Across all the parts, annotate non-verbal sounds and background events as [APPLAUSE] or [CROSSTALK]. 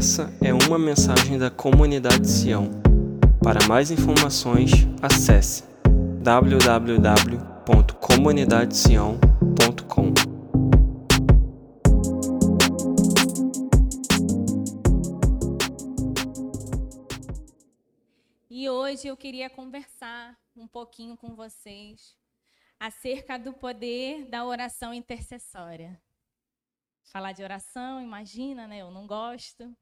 Essa é uma mensagem da comunidade Sião. Para mais informações, acesse www.comunidadesião.com. E hoje eu queria conversar um pouquinho com vocês acerca do poder da oração intercessória. Falar de oração, imagina, né? Eu não gosto.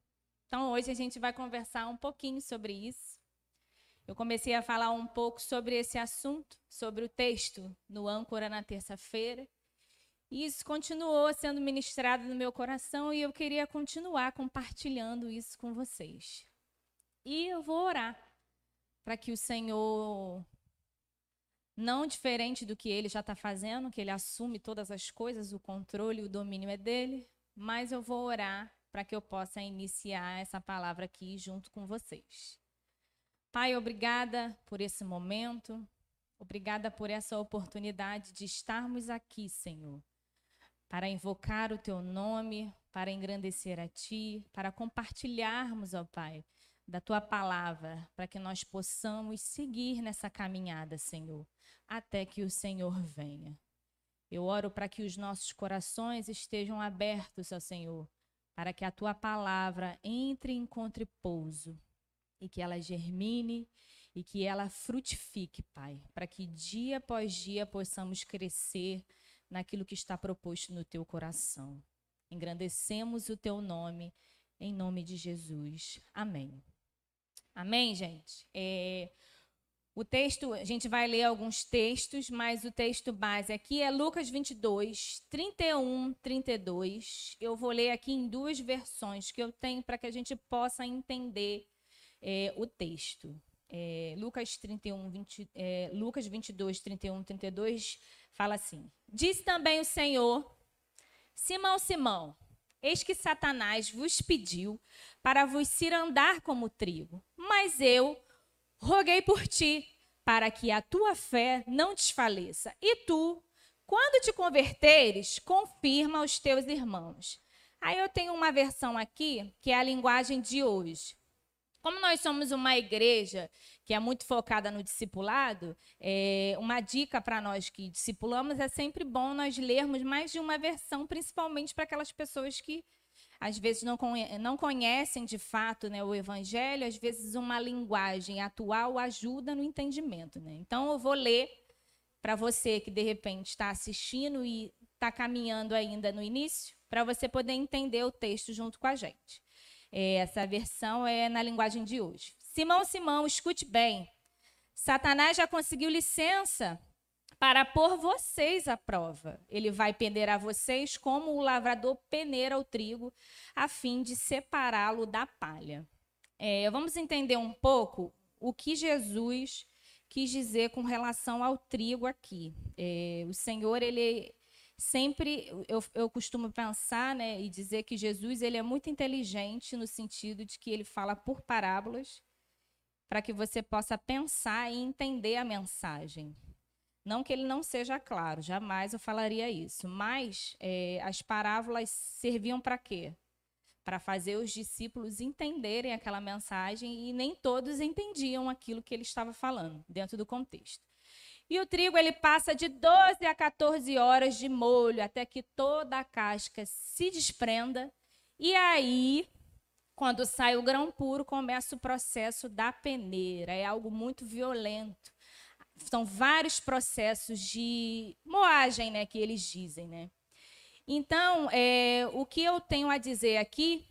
Então hoje a gente vai conversar um pouquinho sobre isso. Eu comecei a falar um pouco sobre esse assunto, sobre o texto no âncora na terça-feira. E isso continuou sendo ministrado no meu coração e eu queria continuar compartilhando isso com vocês. E eu vou orar para que o Senhor, não diferente do que ele já está fazendo, que ele assume todas as coisas, o controle, o domínio é dele, mas eu vou orar para que eu possa iniciar essa palavra aqui junto com vocês. Pai, obrigada por esse momento, obrigada por essa oportunidade de estarmos aqui, Senhor, para invocar o teu nome, para engrandecer a ti, para compartilharmos, ó Pai, da tua palavra, para que nós possamos seguir nessa caminhada, Senhor, até que o Senhor venha. Eu oro para que os nossos corações estejam abertos ao Senhor, para que a tua palavra entre e encontre pouso e que ela germine e que ela frutifique, Pai, para que dia após dia possamos crescer naquilo que está proposto no teu coração. Engrandecemos o teu nome, em nome de Jesus. Amém. Amém, gente? É, o texto, a gente vai ler alguns textos, mas o texto base aqui é Lucas 22, 31, 32. Eu vou ler aqui em duas versões que eu tenho para que a gente possa entender é, o texto. É, Lucas, 31, 20, é, Lucas 22, 31, 32 fala assim: Diz também o Senhor, Simão, Simão, eis que Satanás vos pediu para vos cirandar como trigo. Mas eu roguei por ti, para que a tua fé não desfaleça. E tu, quando te converteres, confirma os teus irmãos. Aí eu tenho uma versão aqui, que é a linguagem de hoje. Como nós somos uma igreja que é muito focada no discipulado, é, uma dica para nós que discipulamos é sempre bom nós lermos mais de uma versão, principalmente para aquelas pessoas que às vezes não, não conhecem de fato né, o evangelho, às vezes uma linguagem atual ajuda no entendimento. Né? Então, eu vou ler para você que de repente está assistindo e está caminhando ainda no início, para você poder entender o texto junto com a gente. É, essa versão é na linguagem de hoje. Simão, Simão, escute bem. Satanás já conseguiu licença para pôr vocês à prova. Ele vai peneirar vocês como o lavrador peneira o trigo, a fim de separá-lo da palha. É, vamos entender um pouco o que Jesus quis dizer com relação ao trigo aqui. É, o Senhor, ele sempre, eu, eu costumo pensar né, e dizer que Jesus ele é muito inteligente no sentido de que ele fala por parábolas para que você possa pensar e entender a mensagem. Não que ele não seja claro, jamais eu falaria isso. Mas é, as parábolas serviam para quê? Para fazer os discípulos entenderem aquela mensagem e nem todos entendiam aquilo que ele estava falando dentro do contexto. E o trigo ele passa de 12 a 14 horas de molho até que toda a casca se desprenda. E aí, quando sai o grão puro, começa o processo da peneira. É algo muito violento são vários processos de moagem, né, que eles dizem, né? Então, é, o que eu tenho a dizer aqui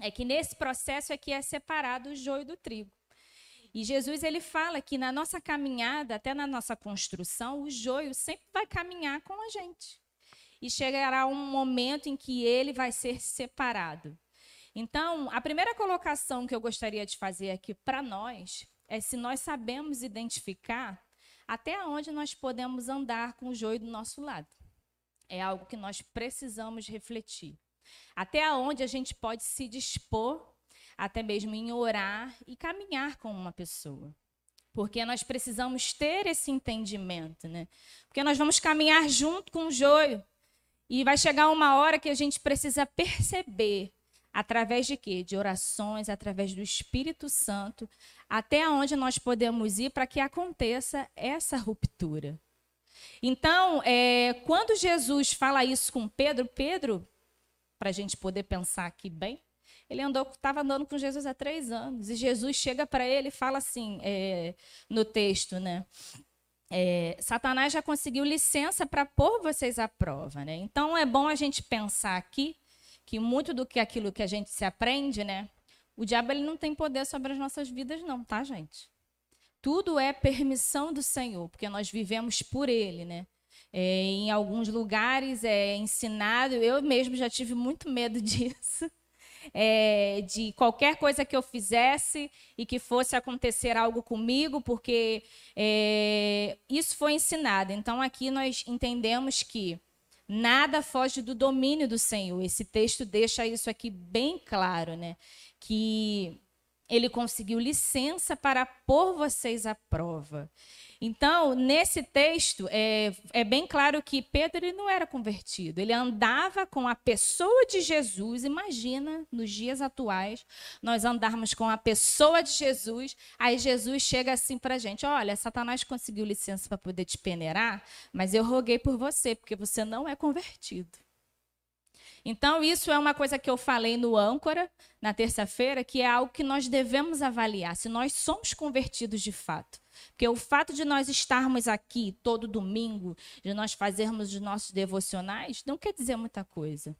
é que nesse processo é que é separado o joio do trigo. E Jesus ele fala que na nossa caminhada, até na nossa construção, o joio sempre vai caminhar com a gente. E chegará um momento em que ele vai ser separado. Então, a primeira colocação que eu gostaria de fazer aqui para nós é se nós sabemos identificar até onde nós podemos andar com o joio do nosso lado. É algo que nós precisamos refletir. Até onde a gente pode se dispor, até mesmo em orar e caminhar com uma pessoa. Porque nós precisamos ter esse entendimento, né? Porque nós vamos caminhar junto com o joio. E vai chegar uma hora que a gente precisa perceber Através de quê? De orações, através do Espírito Santo, até onde nós podemos ir para que aconteça essa ruptura. Então, é, quando Jesus fala isso com Pedro, Pedro, para a gente poder pensar aqui bem, ele andou, estava andando com Jesus há três anos e Jesus chega para ele e fala assim é, no texto, né? É, Satanás já conseguiu licença para pôr vocês à prova, né? Então é bom a gente pensar aqui que muito do que aquilo que a gente se aprende, né? O diabo ele não tem poder sobre as nossas vidas, não, tá, gente? Tudo é permissão do Senhor, porque nós vivemos por Ele, né? É, em alguns lugares é ensinado, eu mesmo já tive muito medo [LAUGHS] disso é, de qualquer coisa que eu fizesse e que fosse acontecer algo comigo, porque é, isso foi ensinado. Então aqui nós entendemos que nada foge do domínio do Senhor. Esse texto deixa isso aqui bem claro, né? Que ele conseguiu licença para pôr vocês à prova. Então, nesse texto, é, é bem claro que Pedro ele não era convertido. Ele andava com a pessoa de Jesus. Imagina, nos dias atuais, nós andarmos com a pessoa de Jesus. Aí Jesus chega assim para a gente: Olha, Satanás conseguiu licença para poder te peneirar, mas eu roguei por você, porque você não é convertido. Então, isso é uma coisa que eu falei no âncora, na terça-feira, que é algo que nós devemos avaliar, se nós somos convertidos de fato. Porque o fato de nós estarmos aqui todo domingo, de nós fazermos os nossos devocionais, não quer dizer muita coisa.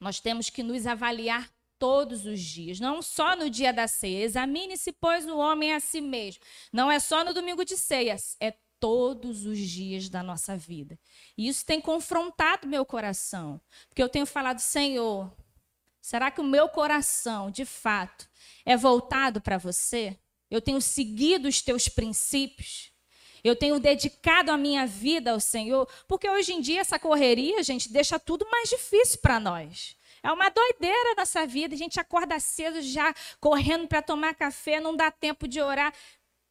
Nós temos que nos avaliar todos os dias, não só no dia da ceia. Examine-se, pois, o homem a si mesmo. Não é só no domingo de ceia, é todos os dias da nossa vida. E isso tem confrontado meu coração, porque eu tenho falado, Senhor, será que o meu coração, de fato, é voltado para você? Eu tenho seguido os teus princípios? Eu tenho dedicado a minha vida ao Senhor? Porque hoje em dia essa correria, gente, deixa tudo mais difícil para nós. É uma doideira nessa vida. A gente acorda cedo já correndo para tomar café, não dá tempo de orar.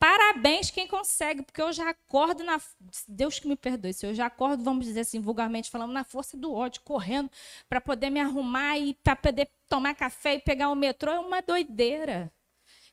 Parabéns quem consegue, porque eu já acordo na. Deus que me perdoe, se eu já acordo, vamos dizer assim, vulgarmente falando, na força do ódio, correndo para poder me arrumar e para poder tomar café e pegar o metrô, é uma doideira.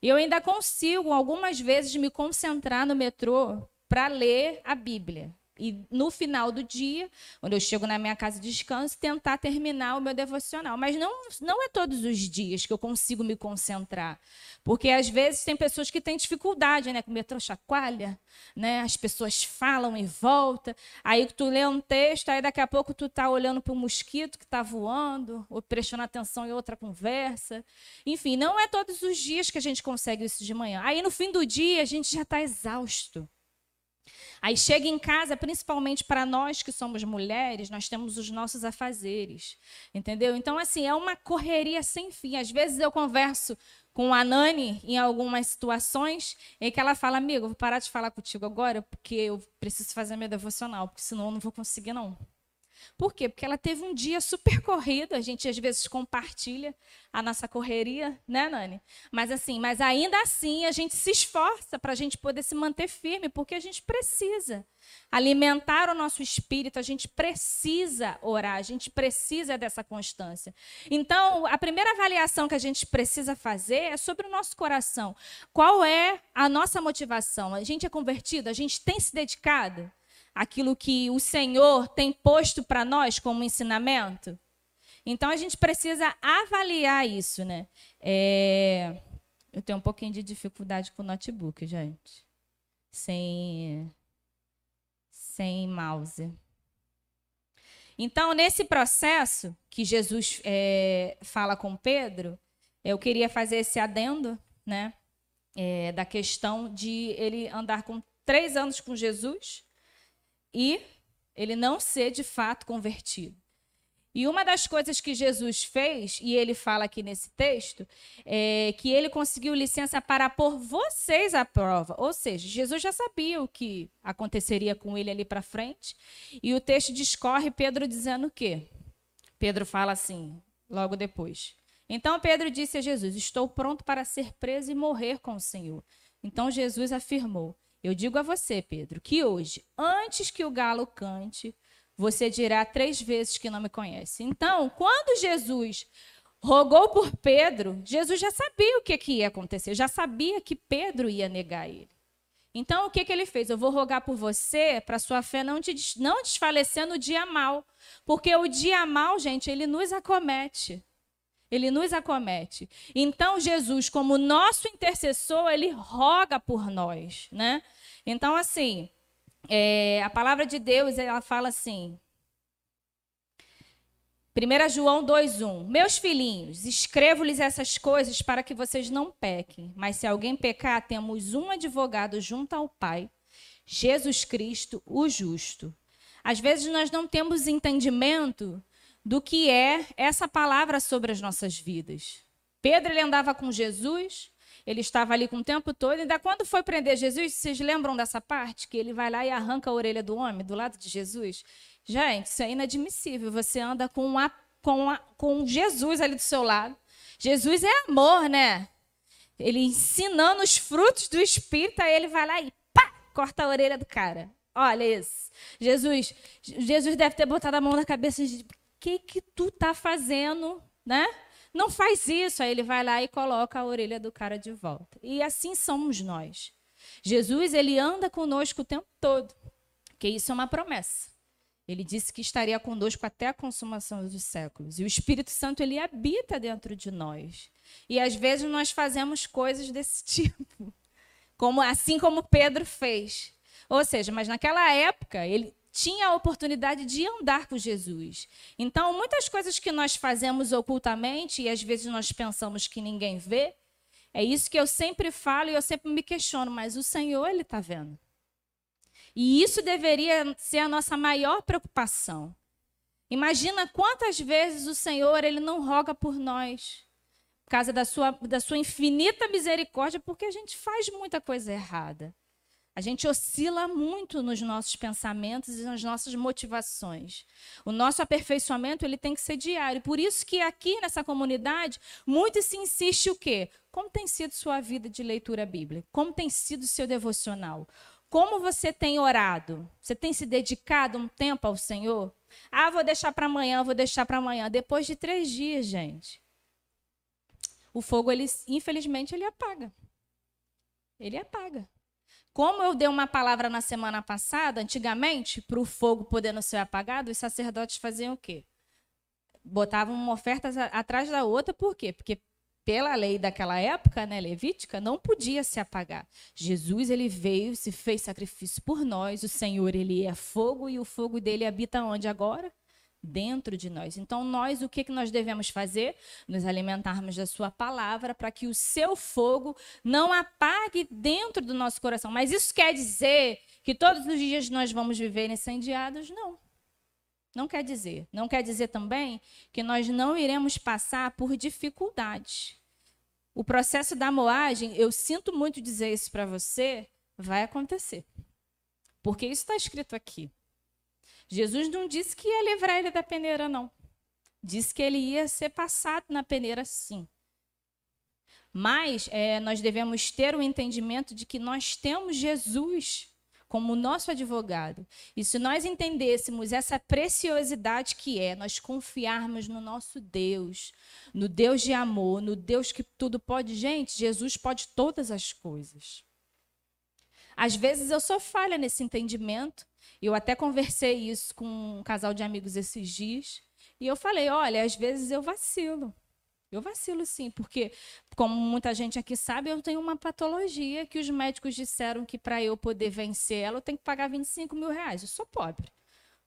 E eu ainda consigo, algumas vezes, me concentrar no metrô para ler a Bíblia e no final do dia, quando eu chego na minha casa de descanso, tentar terminar o meu devocional. Mas não, não é todos os dias que eu consigo me concentrar. Porque às vezes tem pessoas que têm dificuldade, né? Com o metrô chacoalha, né? As pessoas falam e voltam. Aí tu lê um texto, aí daqui a pouco tu tá olhando para um mosquito que está voando, ou prestando atenção em outra conversa. Enfim, não é todos os dias que a gente consegue isso de manhã. Aí no fim do dia a gente já está exausto. Aí chega em casa, principalmente para nós que somos mulheres, nós temos os nossos afazeres, entendeu? Então, assim, é uma correria sem fim. Às vezes eu converso com a Nani em algumas situações em que ela fala, amigo, vou parar de falar contigo agora porque eu preciso fazer meu devocional, porque senão eu não vou conseguir, não. Por quê? Porque ela teve um dia super [LAUGHS] corrido, a gente às vezes compartilha a nossa correria, né, Nani? Mas assim, mas ainda assim a gente se esforça para a gente poder se manter firme, porque a gente precisa alimentar o nosso espírito, a gente precisa orar, a gente precisa dessa constância. Então, a primeira avaliação que a gente precisa fazer é sobre o nosso coração. Qual é a nossa motivação? A gente é convertido? A gente tem se dedicado? Aquilo que o Senhor tem posto para nós como ensinamento? Então a gente precisa avaliar isso, né? É... Eu tenho um pouquinho de dificuldade com o notebook, gente. Sem, sem mouse. Então, nesse processo que Jesus é, fala com Pedro, eu queria fazer esse adendo, né? É, da questão de ele andar com três anos com Jesus e ele não ser de fato convertido. E uma das coisas que Jesus fez, e ele fala aqui nesse texto, é que ele conseguiu licença para pôr vocês à prova. Ou seja, Jesus já sabia o que aconteceria com ele ali para frente. E o texto discorre Pedro dizendo o quê? Pedro fala assim, logo depois. Então Pedro disse a Jesus: Estou pronto para ser preso e morrer com o Senhor. Então Jesus afirmou: eu digo a você, Pedro, que hoje, antes que o galo cante, você dirá três vezes que não me conhece. Então, quando Jesus rogou por Pedro, Jesus já sabia o que, que ia acontecer, já sabia que Pedro ia negar ele. Então, o que, que ele fez? Eu vou rogar por você, para sua fé não, te, não desfalecer no dia mal. Porque o dia mal, gente, ele nos acomete. Ele nos acomete. Então, Jesus, como nosso intercessor, ele roga por nós. Né? Então, assim, é, a palavra de Deus, ela fala assim, 1 João 2,1: Meus filhinhos, escrevo-lhes essas coisas para que vocês não pequem. Mas se alguém pecar, temos um advogado junto ao Pai, Jesus Cristo, o justo. Às vezes nós não temos entendimento do que é essa palavra sobre as nossas vidas. Pedro ele andava com Jesus, ele estava ali com o tempo todo. Ainda quando foi prender Jesus, vocês lembram dessa parte? Que ele vai lá e arranca a orelha do homem do lado de Jesus? Gente, isso é inadmissível. Você anda com, a, com, com Jesus ali do seu lado. Jesus é amor, né? Ele ensinando os frutos do Espírito, aí ele vai lá e pá, corta a orelha do cara. Olha isso. Jesus, Jesus deve ter botado a mão na cabeça de que que tu tá fazendo, né? Não faz isso. Aí ele vai lá e coloca a orelha do cara de volta. E assim somos nós. Jesus, ele anda conosco o tempo todo. Porque isso é uma promessa. Ele disse que estaria conosco até a consumação dos séculos. E o Espírito Santo ele habita dentro de nós. E às vezes nós fazemos coisas desse [LAUGHS] tipo, como assim como Pedro fez. Ou seja, mas naquela época ele tinha a oportunidade de andar com Jesus. Então, muitas coisas que nós fazemos ocultamente e às vezes nós pensamos que ninguém vê, é isso que eu sempre falo e eu sempre me questiono, mas o Senhor ele está vendo. E isso deveria ser a nossa maior preocupação. Imagina quantas vezes o Senhor ele não roga por nós, por causa da sua, da sua infinita misericórdia, porque a gente faz muita coisa errada. A gente oscila muito nos nossos pensamentos e nas nossas motivações. O nosso aperfeiçoamento ele tem que ser diário. Por isso que aqui nessa comunidade muito se insiste o quê? Como tem sido sua vida de leitura bíblica? Como tem sido seu devocional? Como você tem orado? Você tem se dedicado um tempo ao Senhor? Ah, vou deixar para amanhã, vou deixar para amanhã. Depois de três dias, gente, o fogo, ele, infelizmente, ele apaga. Ele apaga. Como eu dei uma palavra na semana passada, antigamente, para o fogo poder não ser apagado, os sacerdotes faziam o quê? Botavam uma oferta atrás da outra, por quê? Porque pela lei daquela época, né, levítica, não podia se apagar. Jesus ele veio, se fez sacrifício por nós. O Senhor ele é fogo e o fogo dele habita onde agora? Dentro de nós. Então nós o que que nós devemos fazer? Nos alimentarmos da sua palavra para que o seu fogo não apague dentro do nosso coração. Mas isso quer dizer que todos os dias nós vamos viver incendiados? Não. Não quer dizer. Não quer dizer também que nós não iremos passar por dificuldades. O processo da moagem, eu sinto muito dizer isso para você, vai acontecer. Porque isso está escrito aqui. Jesus não disse que ia livrar ele da peneira, não. Disse que ele ia ser passado na peneira, sim. Mas é, nós devemos ter o entendimento de que nós temos Jesus como nosso advogado. E se nós entendêssemos essa preciosidade que é nós confiarmos no nosso Deus, no Deus de amor, no Deus que tudo pode, gente, Jesus pode todas as coisas. Às vezes eu sou falha nesse entendimento. Eu até conversei isso com um casal de amigos esses dias. E eu falei: olha, às vezes eu vacilo. Eu vacilo sim, porque, como muita gente aqui sabe, eu tenho uma patologia que os médicos disseram que para eu poder vencer ela, eu tenho que pagar 25 mil reais. Eu sou pobre.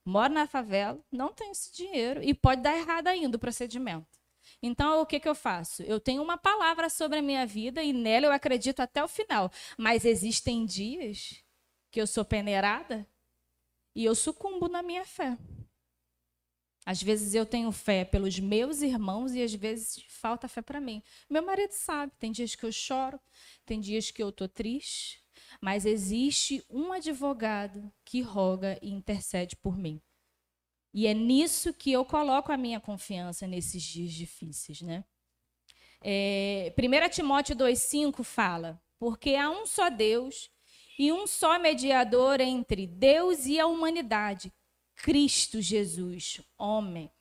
Moro na favela, não tenho esse dinheiro e pode dar errado ainda o procedimento. Então, o que, que eu faço? Eu tenho uma palavra sobre a minha vida e nela eu acredito até o final. Mas existem dias que eu sou peneirada e eu sucumbo na minha fé. Às vezes eu tenho fé pelos meus irmãos e às vezes falta fé para mim. Meu marido sabe, tem dias que eu choro, tem dias que eu estou triste, mas existe um advogado que roga e intercede por mim. E é nisso que eu coloco a minha confiança nesses dias difíceis, né? É, 1 Timóteo 2,5 fala: Porque há um só Deus e um só mediador entre Deus e a humanidade, Cristo Jesus, homem.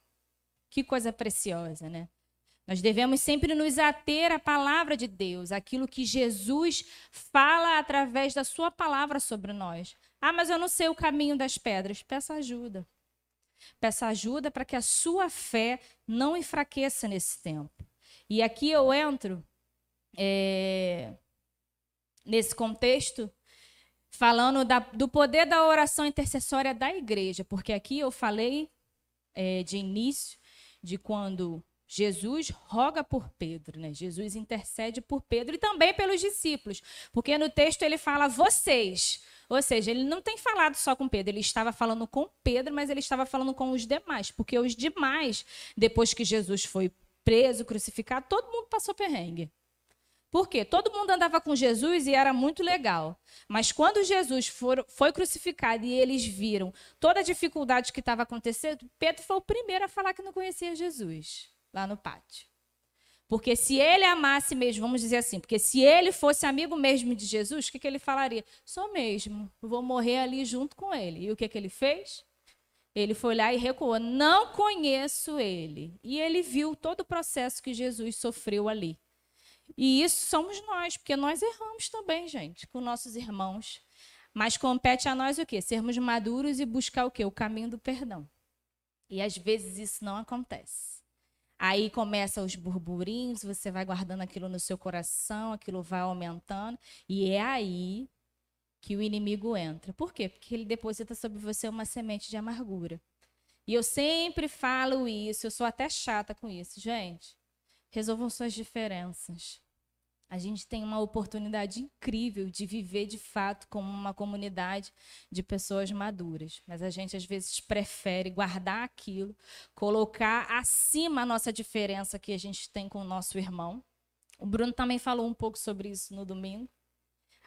Que coisa preciosa, né? Nós devemos sempre nos ater à palavra de Deus, aquilo que Jesus fala através da sua palavra sobre nós. Ah, mas eu não sei o caminho das pedras. Peça ajuda. Peça ajuda para que a sua fé não enfraqueça nesse tempo. E aqui eu entro é, nesse contexto falando da, do poder da oração intercessória da igreja, porque aqui eu falei é, de início de quando Jesus roga por Pedro, né? Jesus intercede por Pedro e também pelos discípulos, porque no texto ele fala vocês, ou seja, ele não tem falado só com Pedro, ele estava falando com Pedro, mas ele estava falando com os demais, porque os demais, depois que Jesus foi preso, crucificado, todo mundo passou perrengue. Por quê? Todo mundo andava com Jesus e era muito legal. Mas quando Jesus for, foi crucificado e eles viram toda a dificuldade que estava acontecendo, Pedro foi o primeiro a falar que não conhecia Jesus lá no pátio. Porque se ele amasse mesmo, vamos dizer assim, porque se ele fosse amigo mesmo de Jesus, o que, que ele falaria? Sou mesmo, vou morrer ali junto com ele. E o que, que ele fez? Ele foi lá e recuou. Não conheço ele. E ele viu todo o processo que Jesus sofreu ali. E isso somos nós, porque nós erramos também, gente, com nossos irmãos. Mas compete a nós o quê? Sermos maduros e buscar o quê? O caminho do perdão. E às vezes isso não acontece. Aí começam os burburinhos, você vai guardando aquilo no seu coração, aquilo vai aumentando, e é aí que o inimigo entra. Por quê? Porque ele deposita sobre você uma semente de amargura. E eu sempre falo isso, eu sou até chata com isso, gente. Resolvam suas diferenças. A gente tem uma oportunidade incrível de viver de fato como uma comunidade de pessoas maduras. Mas a gente às vezes prefere guardar aquilo, colocar acima a nossa diferença que a gente tem com o nosso irmão. O Bruno também falou um pouco sobre isso no domingo.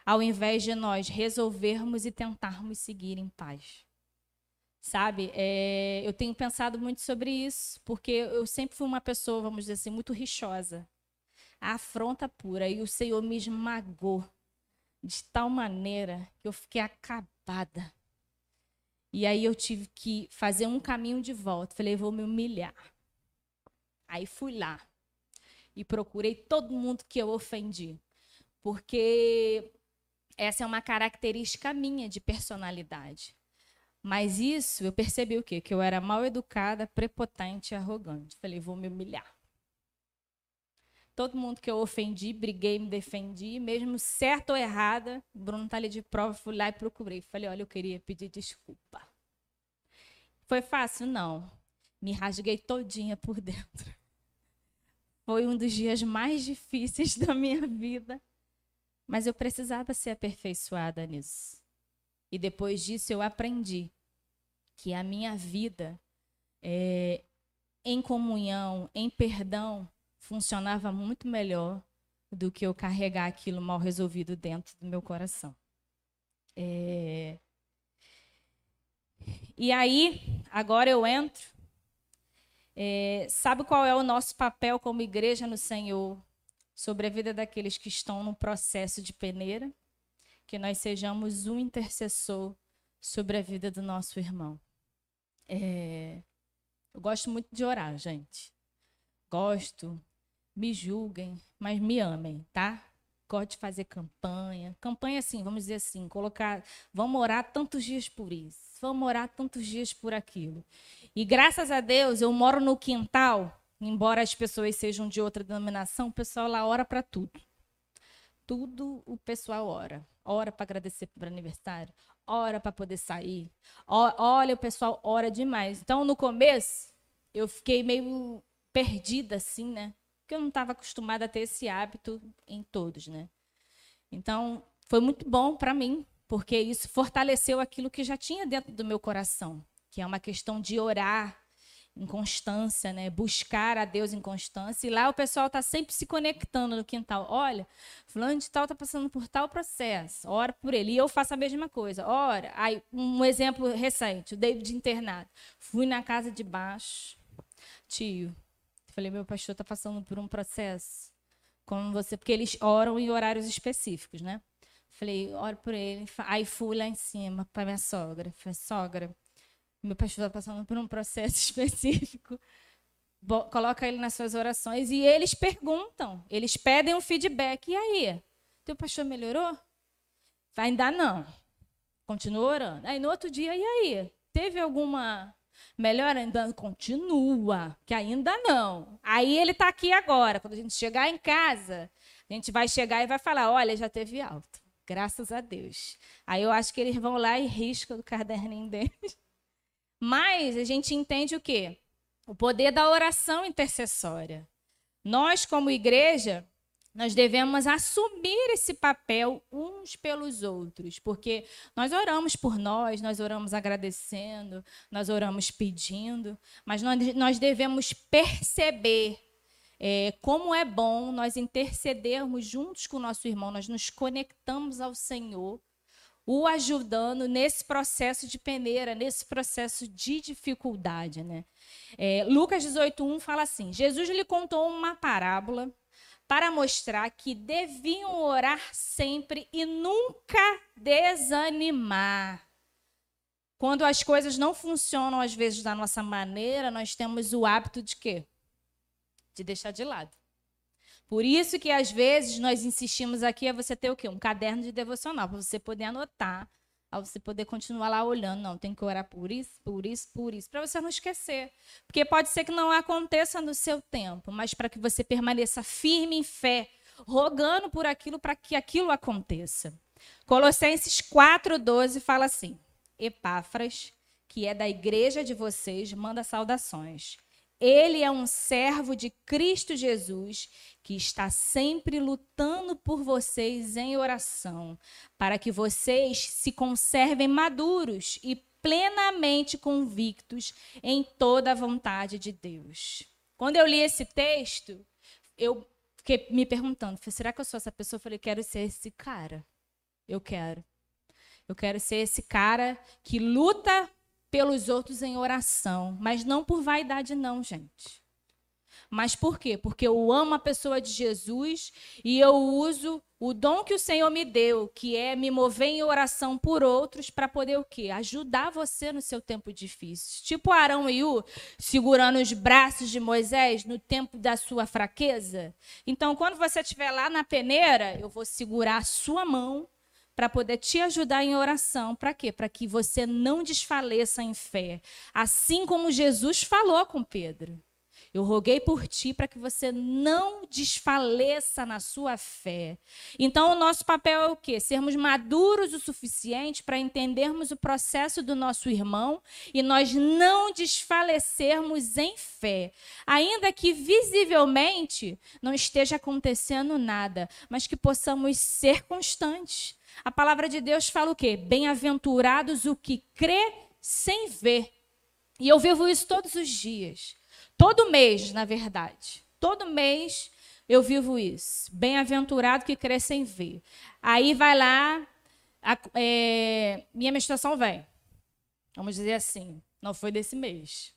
Ao invés de nós resolvermos e tentarmos seguir em paz. Sabe, é, eu tenho pensado muito sobre isso, porque eu sempre fui uma pessoa, vamos dizer assim, muito rixosa. Afronta pura. E o Senhor me esmagou de tal maneira que eu fiquei acabada. E aí eu tive que fazer um caminho de volta. Falei, vou me humilhar. Aí fui lá e procurei todo mundo que eu ofendi. Porque essa é uma característica minha de personalidade. Mas isso, eu percebi o quê? Que eu era mal educada, prepotente e arrogante. Falei, vou me humilhar. Todo mundo que eu ofendi, briguei, me defendi, mesmo certo ou errada, Bruno tá ali de prova, fui lá e procurei. Falei, olha, eu queria pedir desculpa. Foi fácil? Não. Me rasguei todinha por dentro. Foi um dos dias mais difíceis da minha vida. Mas eu precisava ser aperfeiçoada nisso. E depois disso eu aprendi que a minha vida é, em comunhão, em perdão, funcionava muito melhor do que eu carregar aquilo mal resolvido dentro do meu coração. É... E aí, agora eu entro. É... sabe qual é o nosso papel como igreja no Senhor sobre a vida daqueles que estão no processo de peneira? Que nós sejamos um intercessor sobre a vida do nosso irmão. É... Eu gosto muito de orar, gente. Gosto. Me julguem, mas me amem, tá? Gosto de fazer campanha. Campanha, assim, vamos dizer assim, colocar. Vamos orar tantos dias por isso. Vamos orar tantos dias por aquilo. E graças a Deus, eu moro no quintal, embora as pessoas sejam de outra denominação, o pessoal lá ora para tudo. Tudo o pessoal ora. Ora para agradecer pelo aniversário, ora para poder sair. olha, o pessoal ora demais. Então, no começo, eu fiquei meio perdida, assim, né? Porque eu não estava acostumada a ter esse hábito em todos, né? Então, foi muito bom para mim, porque isso fortaleceu aquilo que já tinha dentro do meu coração, que é uma questão de orar em constância, né? Buscar a Deus em constância. E lá o pessoal está sempre se conectando no quintal. Olha, fulano de tal está passando por tal processo. Ora por ele. E eu faço a mesma coisa. Ora. Aí, um exemplo recente, o David internado. Fui na casa de baixo. Tio, falei, meu pastor está passando por um processo. Como você, porque eles oram em horários específicos, né? Falei, ora por ele. Aí fui lá em cima para minha sogra. Falei, sogra, meu pastor está passando por um processo [LAUGHS] específico coloca ele nas suas orações e eles perguntam, eles pedem um feedback. E aí? Teu pastor melhorou? Ainda não. Continua orando. Aí no outro dia, e aí? Teve alguma melhora? Ainda continua, que ainda não. Aí ele está aqui agora. Quando a gente chegar em casa, a gente vai chegar e vai falar: olha, já teve alto. Graças a Deus. Aí eu acho que eles vão lá e riscam do caderninho deles. [LAUGHS] Mas a gente entende o quê? O poder da oração intercessória. Nós, como igreja, nós devemos assumir esse papel uns pelos outros, porque nós oramos por nós, nós oramos agradecendo, nós oramos pedindo, mas nós, devemos perceber é, como é bom nós intercedermos juntos com o nosso irmão, nós nos conectamos ao Senhor, o ajudando nesse processo de peneira, nesse processo de dificuldade. Né? É, Lucas 18,1 fala assim: Jesus lhe contou uma parábola para mostrar que deviam orar sempre e nunca desanimar. Quando as coisas não funcionam às vezes da nossa maneira, nós temos o hábito de quê? De deixar de lado. Por isso que às vezes nós insistimos aqui a você ter o quê? Um caderno de devocional para você poder anotar a você poder continuar lá olhando. Não, tem que orar por isso, por isso, por isso, para você não esquecer. Porque pode ser que não aconteça no seu tempo, mas para que você permaneça firme em fé, rogando por aquilo para que aquilo aconteça. Colossenses 4,12 fala assim: Epáfras, que é da igreja de vocês, manda saudações. Ele é um servo de Cristo Jesus que está sempre lutando por vocês em oração, para que vocês se conservem maduros e plenamente convictos em toda a vontade de Deus. Quando eu li esse texto, eu fiquei me perguntando: será que eu sou essa pessoa? Eu falei: quero ser esse cara. Eu quero. Eu quero ser esse cara que luta pelos outros em oração, mas não por vaidade, não, gente. Mas por quê? Porque eu amo a pessoa de Jesus e eu uso o dom que o Senhor me deu, que é me mover em oração por outros, para poder o quê? Ajudar você no seu tempo difícil. Tipo Arão e U segurando os braços de Moisés no tempo da sua fraqueza. Então, quando você estiver lá na peneira, eu vou segurar a sua mão para poder te ajudar em oração. Para quê? Para que você não desfaleça em fé. Assim como Jesus falou com Pedro. Eu roguei por ti para que você não desfaleça na sua fé. Então, o nosso papel é o quê? Sermos maduros o suficiente para entendermos o processo do nosso irmão e nós não desfalecermos em fé. Ainda que visivelmente não esteja acontecendo nada, mas que possamos ser constantes a palavra de Deus fala o quê? Bem-aventurados o que crê sem ver. E eu vivo isso todos os dias. Todo mês, na verdade. Todo mês eu vivo isso. Bem-aventurado que crê sem ver. Aí vai lá, a, é, minha menstruação vem. Vamos dizer assim. Não foi desse mês.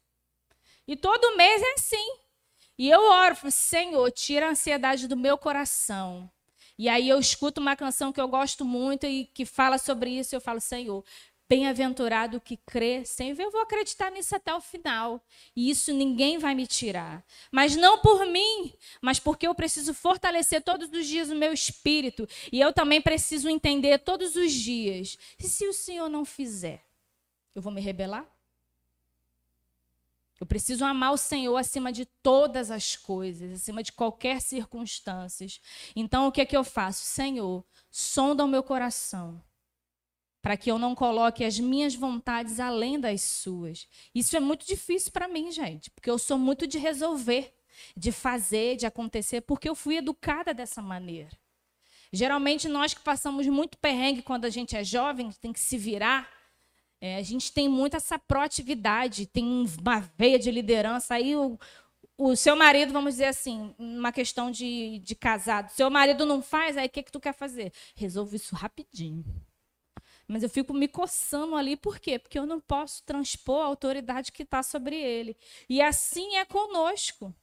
E todo mês é assim. E eu oro, Senhor, tira a ansiedade do meu coração. E aí eu escuto uma canção que eu gosto muito e que fala sobre isso, eu falo, Senhor, bem-aventurado que crê sem ver, eu vou acreditar nisso até o final. E isso ninguém vai me tirar. Mas não por mim, mas porque eu preciso fortalecer todos os dias o meu espírito. E eu também preciso entender todos os dias. E se o Senhor não fizer, eu vou me rebelar? Eu preciso amar o Senhor acima de todas as coisas, acima de qualquer circunstância. Então, o que é que eu faço? Senhor, sonda o meu coração, para que eu não coloque as minhas vontades além das suas. Isso é muito difícil para mim, gente, porque eu sou muito de resolver, de fazer, de acontecer, porque eu fui educada dessa maneira. Geralmente, nós que passamos muito perrengue quando a gente é jovem, tem que se virar é, a gente tem muito essa proatividade, tem uma veia de liderança. Aí o, o seu marido, vamos dizer assim, uma questão de, de casado, seu marido não faz, aí o que, que tu quer fazer? Resolve isso rapidinho. Mas eu fico me coçando ali, por quê? Porque eu não posso transpor a autoridade que está sobre ele. E assim é conosco.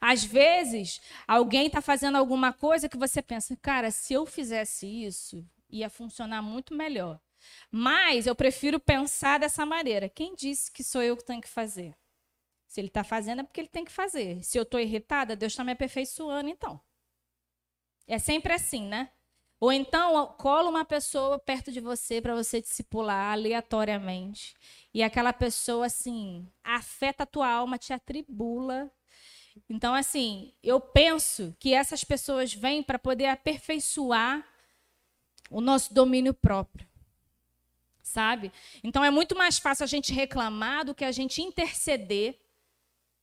Às vezes, alguém está fazendo alguma coisa que você pensa, cara, se eu fizesse isso, ia funcionar muito melhor. Mas eu prefiro pensar dessa maneira. Quem disse que sou eu que tenho que fazer? Se ele está fazendo, é porque ele tem que fazer. Se eu estou irritada, Deus está me aperfeiçoando, então. É sempre assim, né? Ou então, cola uma pessoa perto de você para você discipular aleatoriamente. E aquela pessoa, assim, afeta a tua alma, te atribula. Então, assim, eu penso que essas pessoas vêm para poder aperfeiçoar o nosso domínio próprio. Sabe? Então, é muito mais fácil a gente reclamar do que a gente interceder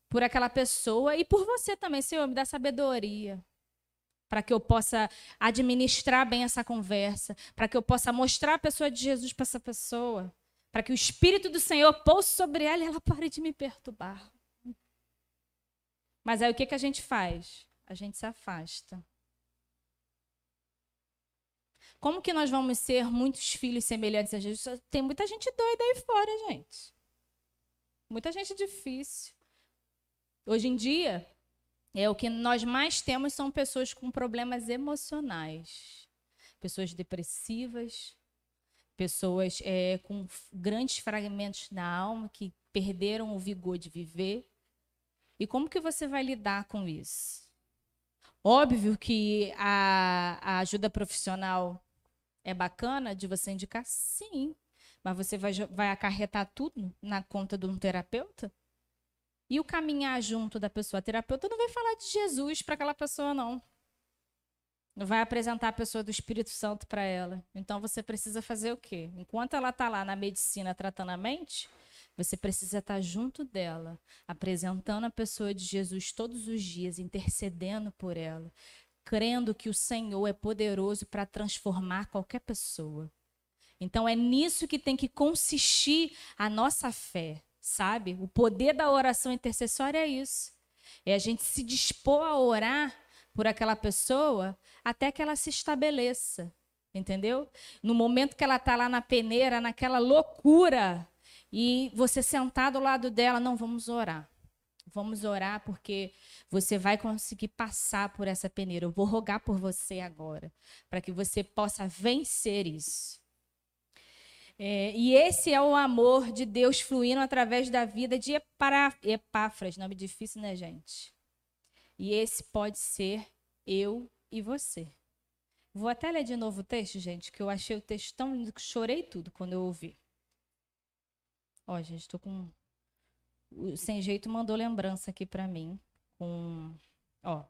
por aquela pessoa e por você também, Senhor, me dá sabedoria para que eu possa administrar bem essa conversa, para que eu possa mostrar a pessoa de Jesus para essa pessoa, para que o Espírito do Senhor pousse sobre ela e ela pare de me perturbar. Mas aí o que, que a gente faz? A gente se afasta. Como que nós vamos ser muitos filhos semelhantes a Jesus? Tem muita gente doida aí fora, gente. Muita gente difícil. Hoje em dia, é o que nós mais temos são pessoas com problemas emocionais, pessoas depressivas, pessoas é, com grandes fragmentos na alma que perderam o vigor de viver. E como que você vai lidar com isso? Óbvio que a, a ajuda profissional é bacana de você indicar, sim, mas você vai, vai acarretar tudo na conta de um terapeuta? E o caminhar junto da pessoa, a terapeuta não vai falar de Jesus para aquela pessoa, não. Não vai apresentar a pessoa do Espírito Santo para ela. Então você precisa fazer o quê? Enquanto ela está lá na medicina tratando a mente, você precisa estar tá junto dela, apresentando a pessoa de Jesus todos os dias, intercedendo por ela, crendo que o Senhor é poderoso para transformar qualquer pessoa. Então é nisso que tem que consistir a nossa fé sabe? O poder da oração intercessória é isso. É a gente se dispor a orar por aquela pessoa até que ela se estabeleça, entendeu? No momento que ela está lá na peneira, naquela loucura, e você sentado ao lado dela, não, vamos orar. Vamos orar porque você vai conseguir passar por essa peneira. Eu vou rogar por você agora, para que você possa vencer isso. É, e esse é o amor de Deus fluindo através da vida de Epáfras, nome difícil, né, gente? E esse pode ser eu e você. Vou até ler de novo o texto, gente, que eu achei o texto tão lindo que chorei tudo quando eu ouvi. Ó, gente, estou com. O Sem Jeito mandou lembrança aqui para mim. Com. Ó.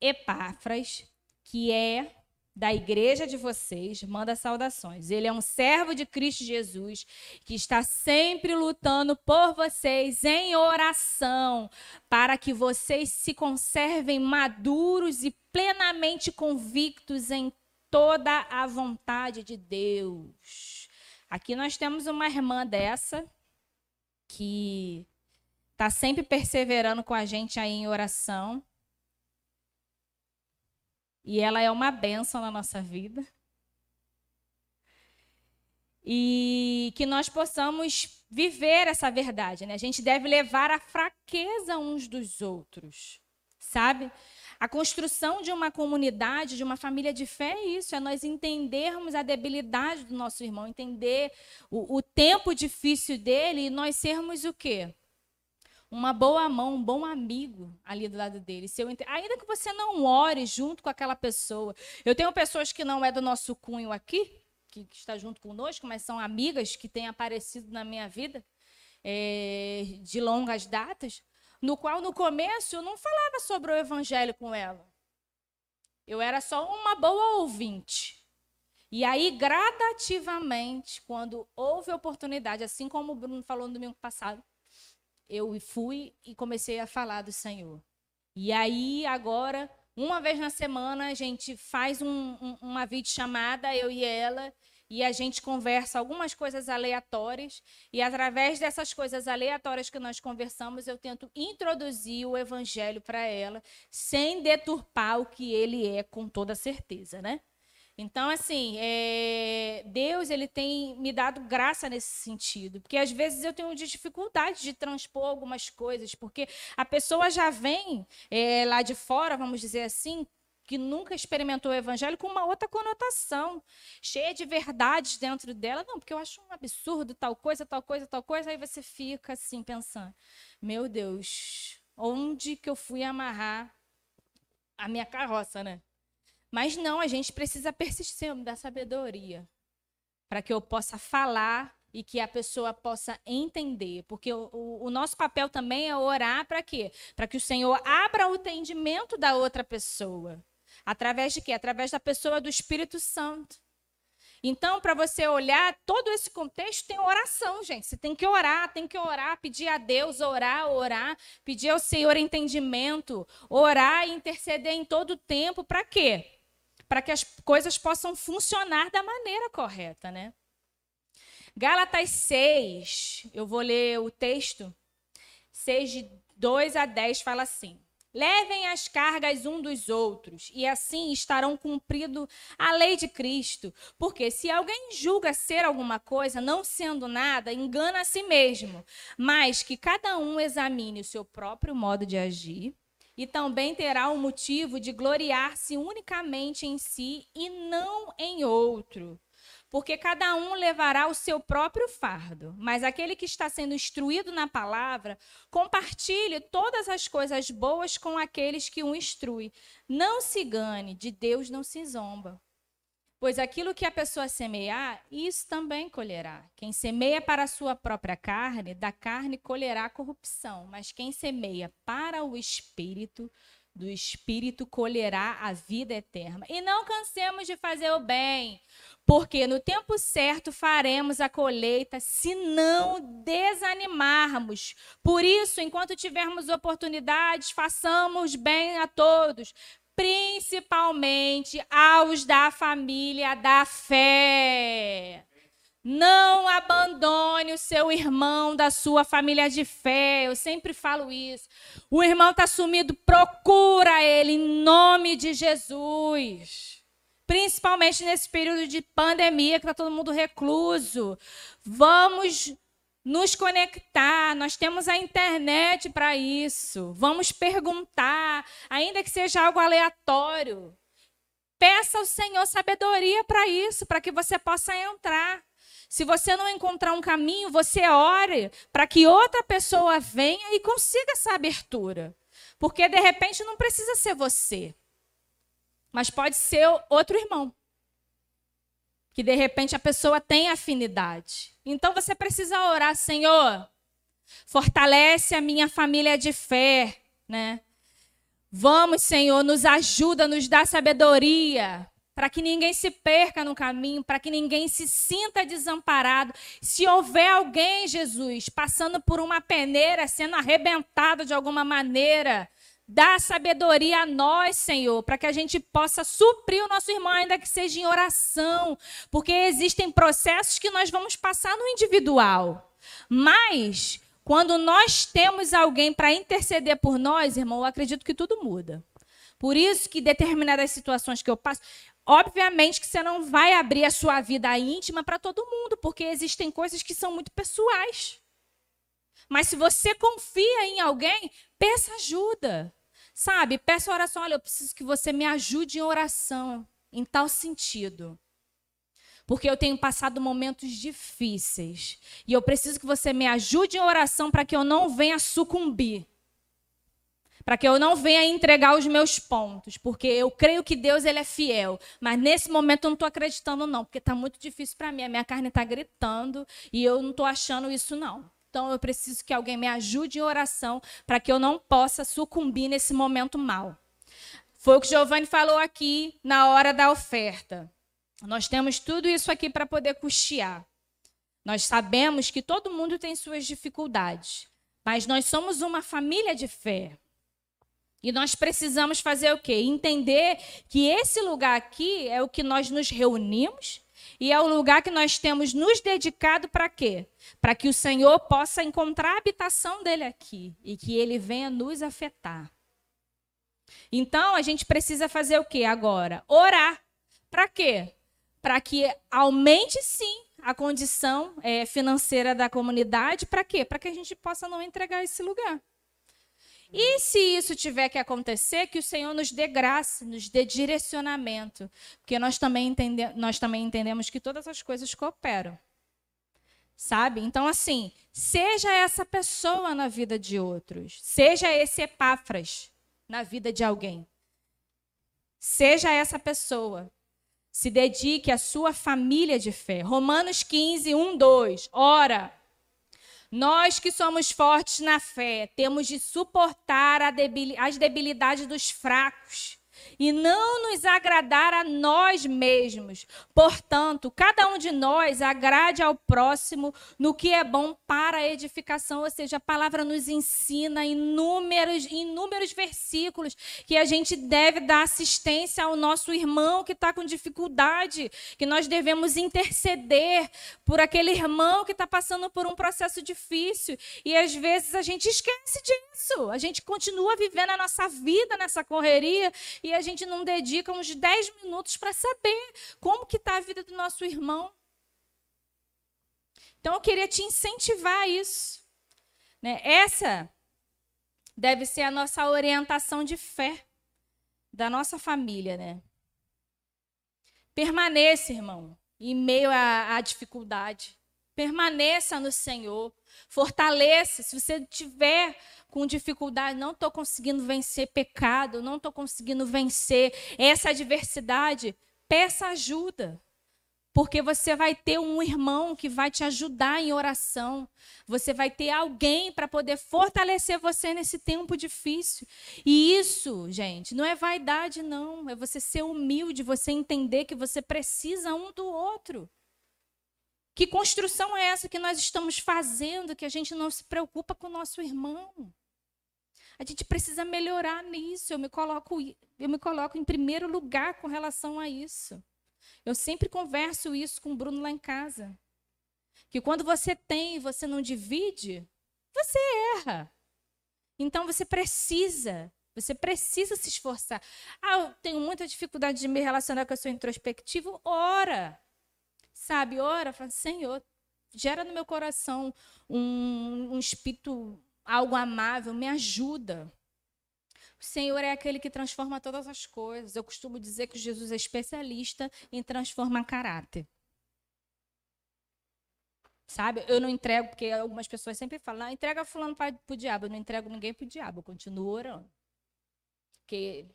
Epáfras, que é da igreja de vocês manda saudações. Ele é um servo de Cristo Jesus que está sempre lutando por vocês em oração, para que vocês se conservem maduros e plenamente convictos em toda a vontade de Deus. Aqui nós temos uma irmã dessa que está sempre perseverando com a gente aí em oração. E ela é uma benção na nossa vida. E que nós possamos viver essa verdade. Né? A gente deve levar a fraqueza uns dos outros, sabe? A construção de uma comunidade, de uma família de fé é isso, é nós entendermos a debilidade do nosso irmão, entender o, o tempo difícil dele e nós sermos o quê? Uma boa mão, um bom amigo ali do lado dele. Se eu, ainda que você não ore junto com aquela pessoa. Eu tenho pessoas que não é do nosso cunho aqui, que, que está junto conosco, mas são amigas que têm aparecido na minha vida é, de longas datas, no qual no começo eu não falava sobre o evangelho com ela. Eu era só uma boa ouvinte. E aí, gradativamente, quando houve oportunidade, assim como o Bruno falou no domingo passado, eu fui e comecei a falar do Senhor. E aí, agora, uma vez na semana, a gente faz um, um, uma videochamada, eu e ela, e a gente conversa algumas coisas aleatórias. E através dessas coisas aleatórias que nós conversamos, eu tento introduzir o evangelho para ela, sem deturpar o que ele é, com toda certeza, né? Então, assim, é... Deus ele tem me dado graça nesse sentido, porque às vezes eu tenho dificuldade de transpor algumas coisas, porque a pessoa já vem é, lá de fora, vamos dizer assim, que nunca experimentou o evangelho com uma outra conotação, cheia de verdades dentro dela. Não, porque eu acho um absurdo tal coisa, tal coisa, tal coisa. Aí você fica assim pensando: meu Deus, onde que eu fui amarrar a minha carroça, né? Mas não, a gente precisa persistir da sabedoria para que eu possa falar e que a pessoa possa entender. Porque o, o, o nosso papel também é orar para quê? Para que o Senhor abra o entendimento da outra pessoa. Através de quê? Através da pessoa do Espírito Santo. Então, para você olhar todo esse contexto, tem oração, gente. Você tem que orar, tem que orar, pedir a Deus, orar, orar, pedir ao Senhor entendimento, orar e interceder em todo o tempo. Para quê? Para que as coisas possam funcionar da maneira correta, né? Gálatas 6, eu vou ler o texto, 6 de 2 a 10 fala assim: Levem as cargas um dos outros, e assim estarão cumprido a lei de Cristo. Porque se alguém julga ser alguma coisa, não sendo nada, engana a si mesmo. Mas que cada um examine o seu próprio modo de agir, e também terá o um motivo de gloriar-se unicamente em si e não em outro porque cada um levará o seu próprio fardo. Mas aquele que está sendo instruído na palavra, compartilhe todas as coisas boas com aqueles que o instrui. Não se gane, de Deus não se zomba. Pois aquilo que a pessoa semear, isso também colherá. Quem semeia para a sua própria carne, da carne colherá corrupção. Mas quem semeia para o espírito, do Espírito colherá a vida eterna. E não cansemos de fazer o bem, porque no tempo certo faremos a colheita se não desanimarmos. Por isso, enquanto tivermos oportunidades, façamos bem a todos, principalmente aos da família da fé. Não abandone o seu irmão da sua família de fé. Eu sempre falo isso. O irmão está sumido, procura ele em nome de Jesus. Principalmente nesse período de pandemia que está todo mundo recluso. Vamos nos conectar. Nós temos a internet para isso. Vamos perguntar, ainda que seja algo aleatório. Peça ao Senhor sabedoria para isso, para que você possa entrar. Se você não encontrar um caminho, você ore para que outra pessoa venha e consiga essa abertura. Porque de repente não precisa ser você, mas pode ser outro irmão. Que de repente a pessoa tem afinidade. Então você precisa orar, Senhor, fortalece a minha família de fé, né? Vamos, Senhor, nos ajuda, nos dá sabedoria para que ninguém se perca no caminho, para que ninguém se sinta desamparado. Se houver alguém, Jesus, passando por uma peneira, sendo arrebentado de alguma maneira, dá sabedoria a nós, Senhor, para que a gente possa suprir o nosso irmão, ainda que seja em oração, porque existem processos que nós vamos passar no individual. Mas, quando nós temos alguém para interceder por nós, irmão, eu acredito que tudo muda. Por isso que determinadas situações que eu passo, Obviamente que você não vai abrir a sua vida íntima para todo mundo, porque existem coisas que são muito pessoais. Mas se você confia em alguém, peça ajuda. Sabe? Peça oração. Olha, eu preciso que você me ajude em oração, em tal sentido. Porque eu tenho passado momentos difíceis. E eu preciso que você me ajude em oração para que eu não venha sucumbir para que eu não venha entregar os meus pontos, porque eu creio que Deus ele é fiel, mas nesse momento eu não estou acreditando não, porque está muito difícil para mim, a minha carne está gritando e eu não estou achando isso não. Então eu preciso que alguém me ajude em oração para que eu não possa sucumbir nesse momento mal. Foi o que Giovanni falou aqui na hora da oferta. Nós temos tudo isso aqui para poder custear. Nós sabemos que todo mundo tem suas dificuldades, mas nós somos uma família de fé. E nós precisamos fazer o quê? Entender que esse lugar aqui é o que nós nos reunimos e é o lugar que nós temos nos dedicado para quê? Para que o Senhor possa encontrar a habitação dele aqui e que ele venha nos afetar. Então, a gente precisa fazer o quê agora? Orar. Para quê? Para que aumente sim a condição é, financeira da comunidade. Para quê? Para que a gente possa não entregar esse lugar. E se isso tiver que acontecer, que o Senhor nos dê graça, nos dê direcionamento, porque nós também, entende nós também entendemos que todas as coisas cooperam. Sabe? Então, assim, seja essa pessoa na vida de outros, seja esse Epáfras na vida de alguém. Seja essa pessoa. Se dedique à sua família de fé. Romanos 15, 1, 2. Ora, nós que somos fortes na fé, temos de suportar as debilidades dos fracos e não nos agradar a nós mesmos. Portanto, cada um de nós agrade ao próximo no que é bom para a edificação. Ou seja, a palavra nos ensina inúmeros, inúmeros versículos que a gente deve dar assistência ao nosso irmão que está com dificuldade, que nós devemos interceder por aquele irmão que está passando por um processo difícil. E às vezes a gente esquece disso. A gente continua vivendo a nossa vida nessa correria e a gente gente não dedica uns 10 minutos para saber como que está a vida do nosso irmão. Então eu queria te incentivar a isso. Né? Essa deve ser a nossa orientação de fé da nossa família, né? Permaneça, irmão, em meio à, à dificuldade. Permaneça no Senhor. Fortaleça. Se você tiver com dificuldade, não estou conseguindo vencer pecado, não estou conseguindo vencer essa adversidade, peça ajuda. Porque você vai ter um irmão que vai te ajudar em oração. Você vai ter alguém para poder fortalecer você nesse tempo difícil. E isso, gente, não é vaidade, não. É você ser humilde, você entender que você precisa um do outro. Que construção é essa que nós estamos fazendo que a gente não se preocupa com o nosso irmão? A gente precisa melhorar nisso. Eu me coloco, eu me coloco em primeiro lugar com relação a isso. Eu sempre converso isso com o Bruno lá em casa. Que quando você tem e você não divide, você erra. Então você precisa, você precisa se esforçar. Ah, eu tenho muita dificuldade de me relacionar com a sua introspectivo. Ora. Sabe, ora, fala, Senhor, gera no meu coração um, um espírito algo amável, me ajuda. O Senhor é aquele que transforma todas as coisas. Eu costumo dizer que Jesus é especialista em transformar caráter. Sabe? Eu não entrego, porque algumas pessoas sempre falam, ah, entrega fulano para o diabo. Eu não entrego ninguém para o diabo, eu continuo orando. Porque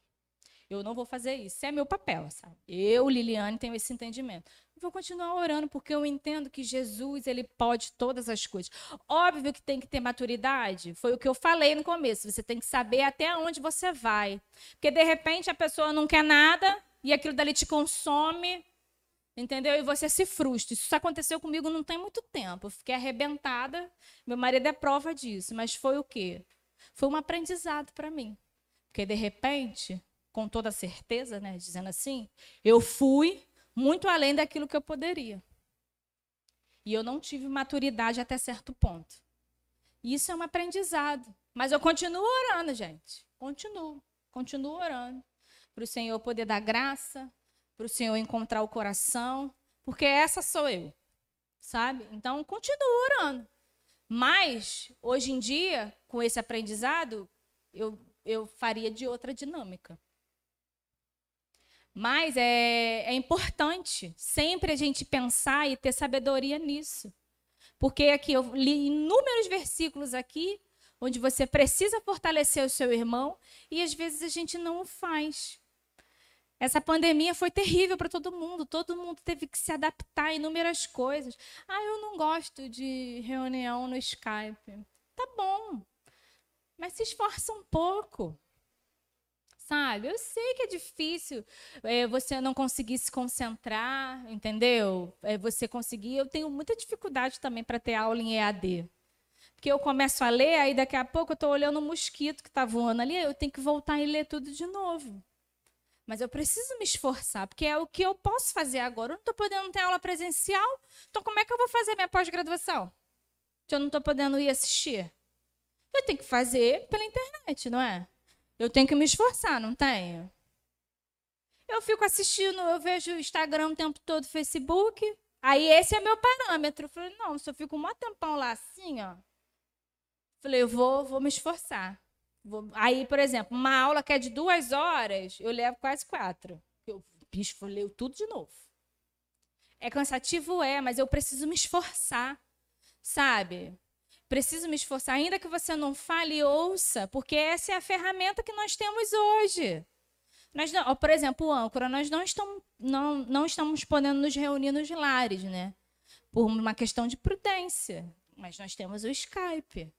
eu não vou fazer isso. É meu papel, sabe? Eu, Liliane, tenho esse entendimento vou continuar orando, porque eu entendo que Jesus, ele pode todas as coisas. Óbvio que tem que ter maturidade, foi o que eu falei no começo, você tem que saber até onde você vai. Porque de repente a pessoa não quer nada e aquilo dali te consome, entendeu? E você se frustra. Isso aconteceu comigo não tem muito tempo. Eu fiquei arrebentada, meu marido é prova disso, mas foi o quê? Foi um aprendizado para mim. Porque de repente, com toda certeza, né, dizendo assim, eu fui muito além daquilo que eu poderia. E eu não tive maturidade até certo ponto. Isso é um aprendizado. Mas eu continuo orando, gente. Continuo. Continuo orando. Para o Senhor poder dar graça, para o Senhor encontrar o coração, porque essa sou eu. Sabe? Então, continuo orando. Mas, hoje em dia, com esse aprendizado, eu, eu faria de outra dinâmica. Mas é, é importante sempre a gente pensar e ter sabedoria nisso. Porque aqui eu li inúmeros versículos aqui onde você precisa fortalecer o seu irmão e às vezes a gente não o faz. Essa pandemia foi terrível para todo mundo, todo mundo teve que se adaptar a inúmeras coisas. Ah, eu não gosto de reunião no Skype. Tá bom, mas se esforça um pouco sabe? Eu sei que é difícil é, você não conseguir se concentrar, entendeu? É, você conseguir. Eu tenho muita dificuldade também para ter aula em EAD. Porque eu começo a ler, aí daqui a pouco eu estou olhando um mosquito que está voando ali, eu tenho que voltar e ler tudo de novo. Mas eu preciso me esforçar, porque é o que eu posso fazer agora. Eu não estou podendo ter aula presencial, então como é que eu vou fazer minha pós-graduação? Se eu não estou podendo ir assistir? Eu tenho que fazer pela internet, não é? Eu tenho que me esforçar, não tenho? Eu fico assistindo, eu vejo o Instagram o tempo todo, Facebook. Aí esse é meu parâmetro. Eu falei, não, se eu fico um tempão lá assim, ó. Falei, eu vou, vou me esforçar. Aí, por exemplo, uma aula que é de duas horas, eu levo quase quatro. Eu, bicho, leu tudo de novo. É cansativo, é, mas eu preciso me esforçar, sabe? Preciso me esforçar, ainda que você não fale, ouça, porque essa é a ferramenta que nós temos hoje. Nós não, por exemplo, o âncora, nós não estamos, não, não estamos podendo nos reunir nos lares, né? Por uma questão de prudência. Mas nós temos o Skype.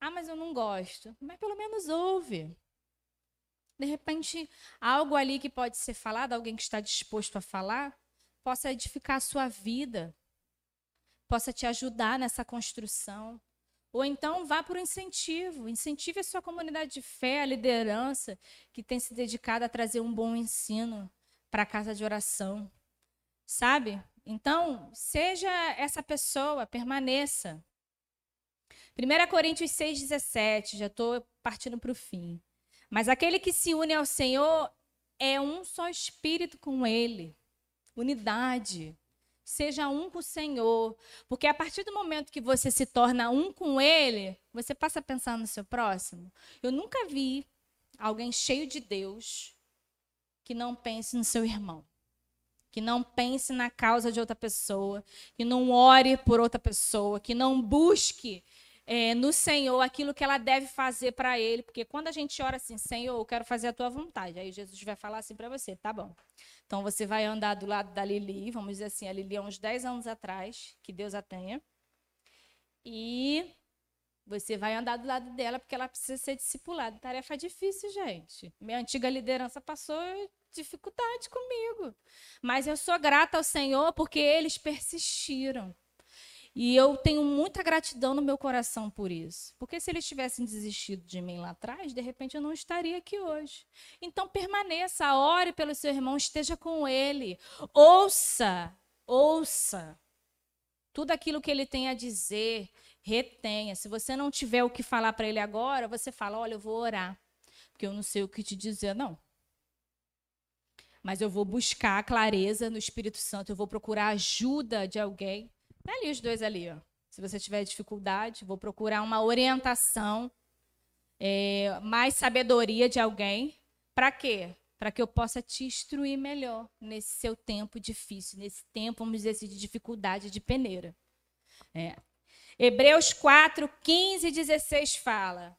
Ah, mas eu não gosto. Mas pelo menos ouve. De repente, algo ali que pode ser falado, alguém que está disposto a falar, possa edificar a sua vida, possa te ajudar nessa construção. Ou então vá por incentivo, incentive a sua comunidade de fé, a liderança que tem se dedicado a trazer um bom ensino para a casa de oração. Sabe? Então, seja essa pessoa, permaneça. 1 Coríntios 6,17, já estou partindo para o fim. Mas aquele que se une ao Senhor é um só espírito com Ele. Unidade. Seja um com o Senhor. Porque a partir do momento que você se torna um com Ele, você passa a pensar no seu próximo. Eu nunca vi alguém cheio de Deus que não pense no seu irmão. Que não pense na causa de outra pessoa, que não ore por outra pessoa, que não busque é, no Senhor aquilo que ela deve fazer para Ele, porque quando a gente ora assim, Senhor, eu quero fazer a tua vontade, aí Jesus vai falar assim para você, tá bom. Então você vai andar do lado da Lili, vamos dizer assim, a Lili há uns 10 anos atrás, que Deus a tenha, e você vai andar do lado dela porque ela precisa ser discipulada. Tarefa difícil, gente. Minha antiga liderança passou dificuldade comigo. Mas eu sou grata ao Senhor porque eles persistiram. E eu tenho muita gratidão no meu coração por isso. Porque se eles tivessem desistido de mim lá atrás, de repente eu não estaria aqui hoje. Então permaneça, ore pelo seu irmão, esteja com ele. Ouça, ouça. Tudo aquilo que ele tem a dizer, retenha. Se você não tiver o que falar para ele agora, você fala: Olha, eu vou orar. Porque eu não sei o que te dizer, não. Mas eu vou buscar clareza no Espírito Santo, eu vou procurar ajuda de alguém Tá ali os dois ali, ó. Se você tiver dificuldade, vou procurar uma orientação, é, mais sabedoria de alguém. Para quê? Para que eu possa te instruir melhor nesse seu tempo difícil, nesse tempo, vamos dizer assim, de dificuldade, de peneira. É. Hebreus 4, 15 e 16 fala: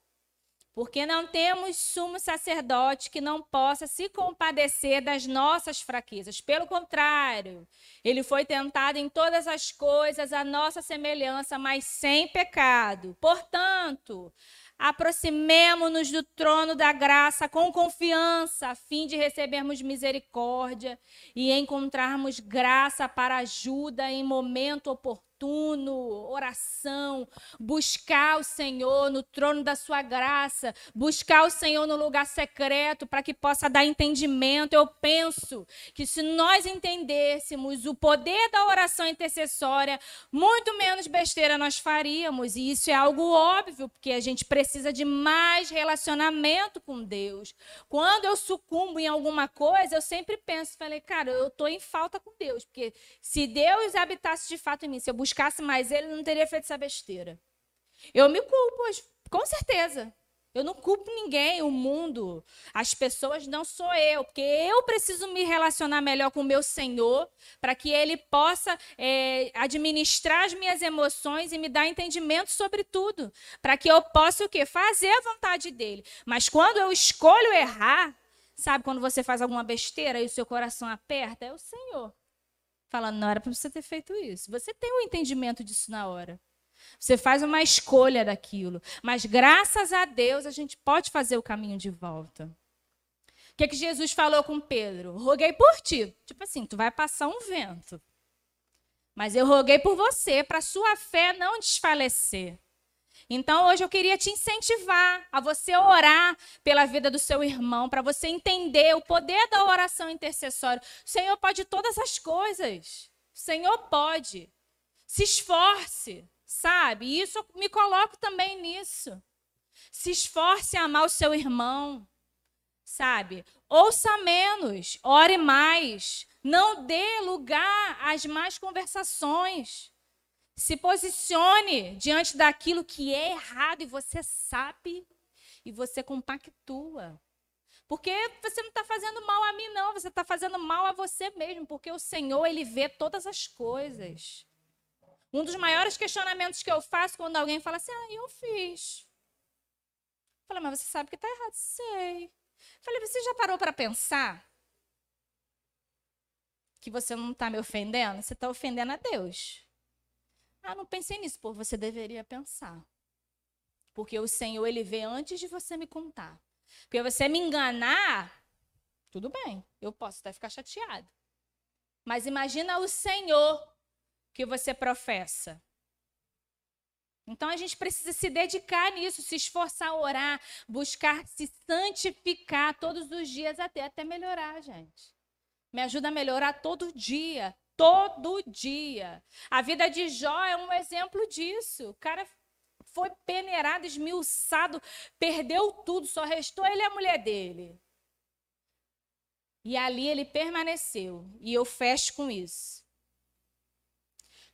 porque não temos sumo sacerdote que não possa se compadecer das nossas fraquezas. Pelo contrário, ele foi tentado em todas as coisas, a nossa semelhança, mas sem pecado. Portanto, aproximemo-nos do trono da graça com confiança, a fim de recebermos misericórdia e encontrarmos graça para ajuda em momento oportuno oportuno, oração, buscar o Senhor no trono da sua graça, buscar o Senhor no lugar secreto para que possa dar entendimento. Eu penso que se nós entendêssemos o poder da oração intercessória, muito menos besteira nós faríamos. E isso é algo óbvio, porque a gente precisa de mais relacionamento com Deus. Quando eu sucumbo em alguma coisa, eu sempre penso, falei, cara, eu estou em falta com Deus, porque se Deus habitasse de fato em mim, se eu buscasse mais ele, não teria feito essa besteira. Eu me culpo, com certeza. Eu não culpo ninguém, o mundo, as pessoas, não sou eu, porque eu preciso me relacionar melhor com o meu Senhor, para que Ele possa é, administrar as minhas emoções e me dar entendimento sobre tudo, para que eu possa o quê? Fazer a vontade dEle. Mas quando eu escolho errar, sabe quando você faz alguma besteira e o seu coração aperta? É o Senhor falando, não era para você ter feito isso. Você tem um entendimento disso na hora. Você faz uma escolha daquilo. Mas graças a Deus a gente pode fazer o caminho de volta. O que, que Jesus falou com Pedro? Roguei por ti. Tipo assim, tu vai passar um vento. Mas eu roguei por você, para sua fé não desfalecer. Então, hoje eu queria te incentivar a você orar pela vida do seu irmão, para você entender o poder da oração intercessória. O Senhor pode todas as coisas. O Senhor pode. Se esforce, sabe? E isso eu me coloco também nisso. Se esforce a amar o seu irmão, sabe? Ouça menos, ore mais. Não dê lugar às más conversações. Se posicione diante daquilo que é errado e você sabe. e você compactua. Porque você não está fazendo mal a mim, não. Você está fazendo mal a você mesmo. Porque o Senhor, Ele vê todas as coisas. Um dos maiores questionamentos que eu faço quando alguém fala assim, ah, eu fiz. Falei, mas você sabe que está errado. Sei. Falei, você já parou para pensar que você não está me ofendendo? Você está ofendendo a Deus. Ah, não pensei nisso. Pô, você deveria pensar. Porque o Senhor, Ele vê antes de você me contar. Porque você me enganar, tudo bem, eu posso até ficar chateado. Mas imagina o Senhor que você professa. Então a gente precisa se dedicar nisso, se esforçar a orar, buscar se santificar todos os dias até até melhorar, gente. Me ajuda a melhorar todo dia, todo dia. A vida de Jó é um exemplo disso. O cara foi peneirado, esmiuçado, perdeu tudo, só restou ele e a mulher dele. E ali ele permaneceu. E eu fecho com isso.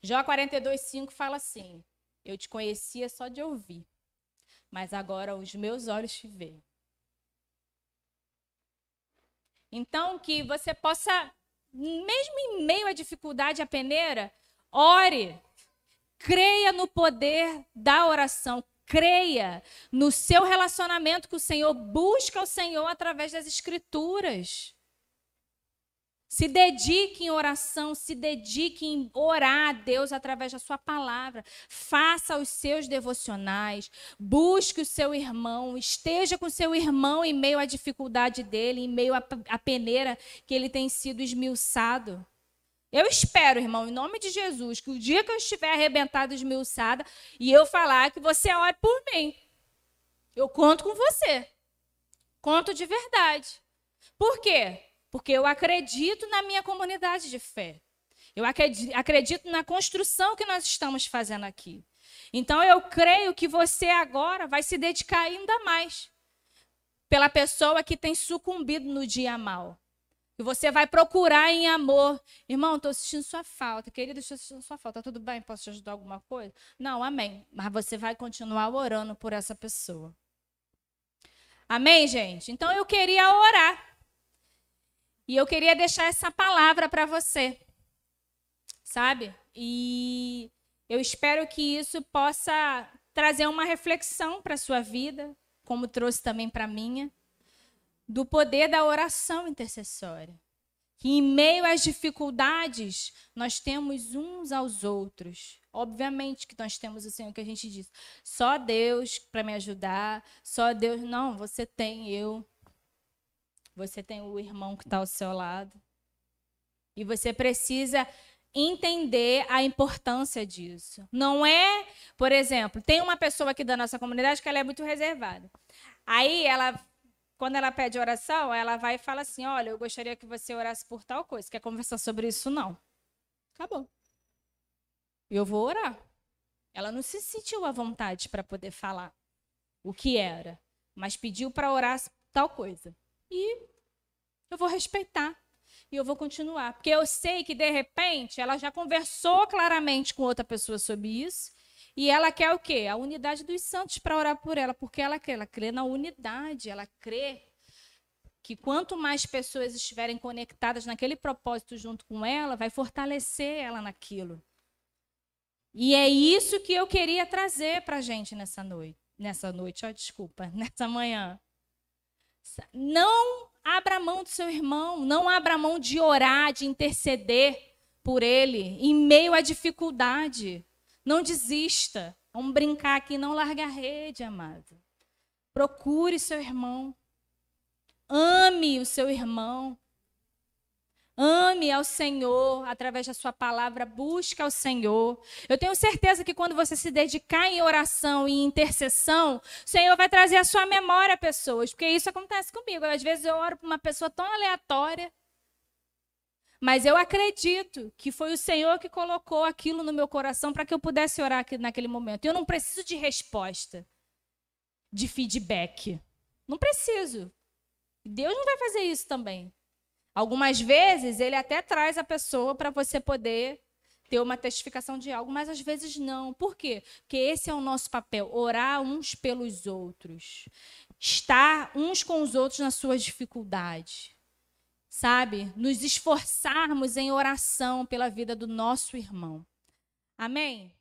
Jó 42, 5 fala assim: Eu te conhecia só de ouvir, mas agora os meus olhos te veem. Então, que você possa, mesmo em meio à dificuldade, à peneira, ore, Creia no poder da oração. Creia no seu relacionamento com o Senhor. Busca o Senhor através das Escrituras. Se dedique em oração, se dedique em orar a Deus através da sua palavra. Faça os seus devocionais, busque o seu irmão, esteja com o seu irmão em meio à dificuldade dele, em meio à peneira que ele tem sido esmiuçado. Eu espero, irmão, em nome de Jesus, que o dia que eu estiver arrebentada, esmiuçada, e eu falar que você ore por mim. Eu conto com você. Conto de verdade. Por quê? Porque eu acredito na minha comunidade de fé. Eu acredito na construção que nós estamos fazendo aqui. Então eu creio que você agora vai se dedicar ainda mais pela pessoa que tem sucumbido no dia mal. E você vai procurar em amor. Irmão, estou assistindo sua falta. Querido, estou assistindo sua falta. Tudo bem? Posso te ajudar alguma coisa? Não, amém. Mas você vai continuar orando por essa pessoa. Amém, gente? Então eu queria orar. E eu queria deixar essa palavra para você. Sabe? E eu espero que isso possa trazer uma reflexão para a sua vida, como trouxe também para a minha do poder da oração intercessória. Que em meio às dificuldades, nós temos uns aos outros. Obviamente que nós temos o Senhor que a gente diz, só Deus para me ajudar, só Deus. Não, você tem eu. Você tem o irmão que está ao seu lado. E você precisa entender a importância disso. Não é, por exemplo, tem uma pessoa aqui da nossa comunidade que ela é muito reservada. Aí ela quando ela pede oração, ela vai e fala assim: Olha, eu gostaria que você orasse por tal coisa. Quer conversar sobre isso? Não. Acabou. Eu vou orar. Ela não se sentiu à vontade para poder falar o que era, mas pediu para orar tal coisa. E eu vou respeitar. E eu vou continuar. Porque eu sei que, de repente, ela já conversou claramente com outra pessoa sobre isso. E ela quer o quê? A unidade dos santos para orar por ela, porque ela quer, ela crê na unidade, ela crê que quanto mais pessoas estiverem conectadas naquele propósito junto com ela, vai fortalecer ela naquilo. E é isso que eu queria trazer para a gente nessa noite. Nessa noite, ó, desculpa, [LAUGHS] nessa manhã. Não abra mão do seu irmão, não abra mão de orar, de interceder por ele em meio à dificuldade. Não desista. Vamos brincar aqui, não larga a rede, amado. Procure seu irmão. Ame o seu irmão. Ame ao Senhor através da sua palavra, busque ao Senhor. Eu tenho certeza que quando você se dedicar em oração e intercessão, o Senhor vai trazer à sua memória pessoas, porque isso acontece comigo. Às vezes eu oro para uma pessoa tão aleatória, mas eu acredito que foi o Senhor que colocou aquilo no meu coração para que eu pudesse orar naquele momento. Eu não preciso de resposta, de feedback. Não preciso. Deus não vai fazer isso também. Algumas vezes ele até traz a pessoa para você poder ter uma testificação de algo, mas às vezes não. Por quê? Porque esse é o nosso papel, orar uns pelos outros. estar uns com os outros nas suas dificuldades. Sabe? Nos esforçarmos em oração pela vida do nosso irmão. Amém?